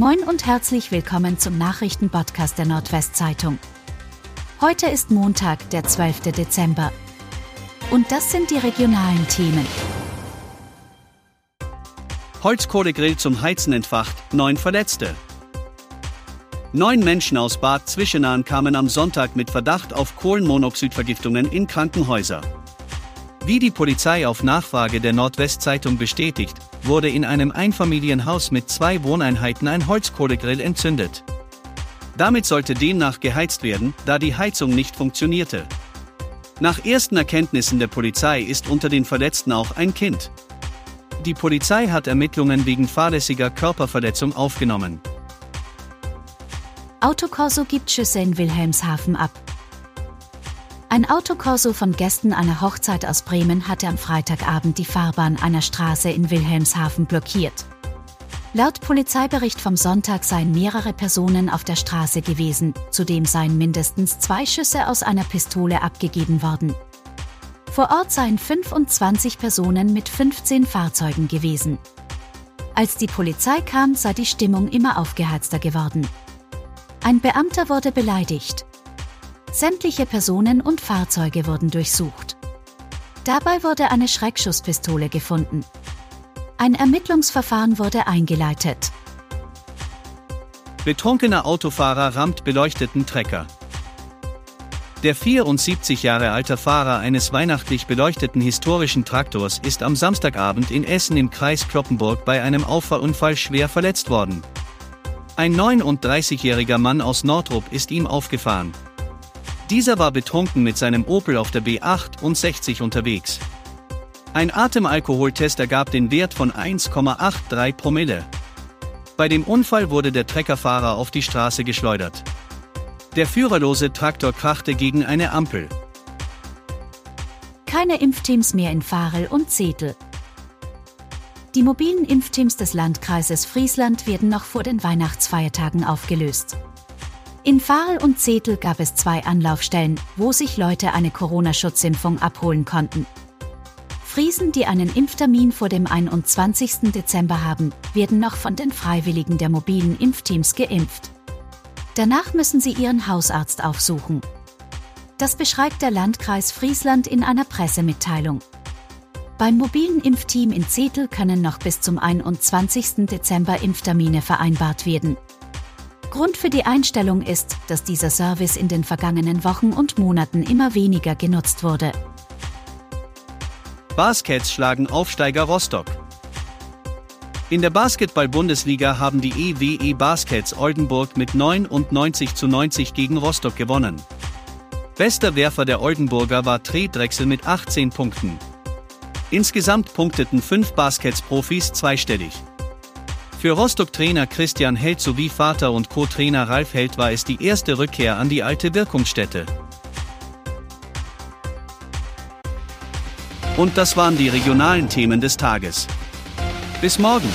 Moin und herzlich willkommen zum Nachrichtenpodcast der Nordwestzeitung. Heute ist Montag, der 12. Dezember. Und das sind die regionalen Themen. Holzkohlegrill zum Heizen entfacht, neun Verletzte. Neun Menschen aus Bad Zwischenahn kamen am Sonntag mit Verdacht auf Kohlenmonoxidvergiftungen in Krankenhäuser. Wie die Polizei auf Nachfrage der Nordwestzeitung bestätigt, wurde in einem Einfamilienhaus mit zwei Wohneinheiten ein Holzkohlegrill entzündet. Damit sollte demnach geheizt werden, da die Heizung nicht funktionierte. Nach ersten Erkenntnissen der Polizei ist unter den Verletzten auch ein Kind. Die Polizei hat Ermittlungen wegen fahrlässiger Körperverletzung aufgenommen. Autokorso gibt Schüsse in Wilhelmshaven ab. Ein Autokorso von Gästen einer Hochzeit aus Bremen hatte am Freitagabend die Fahrbahn einer Straße in Wilhelmshaven blockiert. Laut Polizeibericht vom Sonntag seien mehrere Personen auf der Straße gewesen, zudem seien mindestens zwei Schüsse aus einer Pistole abgegeben worden. Vor Ort seien 25 Personen mit 15 Fahrzeugen gewesen. Als die Polizei kam, sei die Stimmung immer aufgeheizter geworden. Ein Beamter wurde beleidigt. Sämtliche Personen und Fahrzeuge wurden durchsucht. Dabei wurde eine Schreckschusspistole gefunden. Ein Ermittlungsverfahren wurde eingeleitet. Betrunkener Autofahrer rammt beleuchteten Trecker. Der 74 Jahre alte Fahrer eines weihnachtlich beleuchteten historischen Traktors ist am Samstagabend in Essen im Kreis Kloppenburg bei einem Auffahrunfall schwer verletzt worden. Ein 39-jähriger Mann aus Nordrup ist ihm aufgefahren. Dieser war betrunken mit seinem Opel auf der B68 unterwegs. Ein Atemalkoholtest ergab den Wert von 1,83 Promille. Bei dem Unfall wurde der Treckerfahrer auf die Straße geschleudert. Der führerlose Traktor krachte gegen eine Ampel. Keine Impfteams mehr in Farel und Zetel. Die mobilen Impfteams des Landkreises Friesland werden noch vor den Weihnachtsfeiertagen aufgelöst. In Farel und Zetel gab es zwei Anlaufstellen, wo sich Leute eine Corona-Schutzimpfung abholen konnten. Friesen, die einen Impftermin vor dem 21. Dezember haben, werden noch von den Freiwilligen der mobilen Impfteams geimpft. Danach müssen sie ihren Hausarzt aufsuchen. Das beschreibt der Landkreis Friesland in einer Pressemitteilung. Beim mobilen Impfteam in Zetel können noch bis zum 21. Dezember Impftermine vereinbart werden. Grund für die Einstellung ist, dass dieser Service in den vergangenen Wochen und Monaten immer weniger genutzt wurde. Baskets schlagen Aufsteiger Rostock. In der Basketball-Bundesliga haben die EWE Baskets Oldenburg mit 99 zu 90 gegen Rostock gewonnen. Bester Werfer der Oldenburger war Tre Drechsel mit 18 Punkten. Insgesamt punkteten fünf Baskets-Profis zweistellig. Für Rostock-Trainer Christian Held sowie Vater und Co-Trainer Ralf Held war es die erste Rückkehr an die alte Wirkungsstätte. Und das waren die regionalen Themen des Tages. Bis morgen!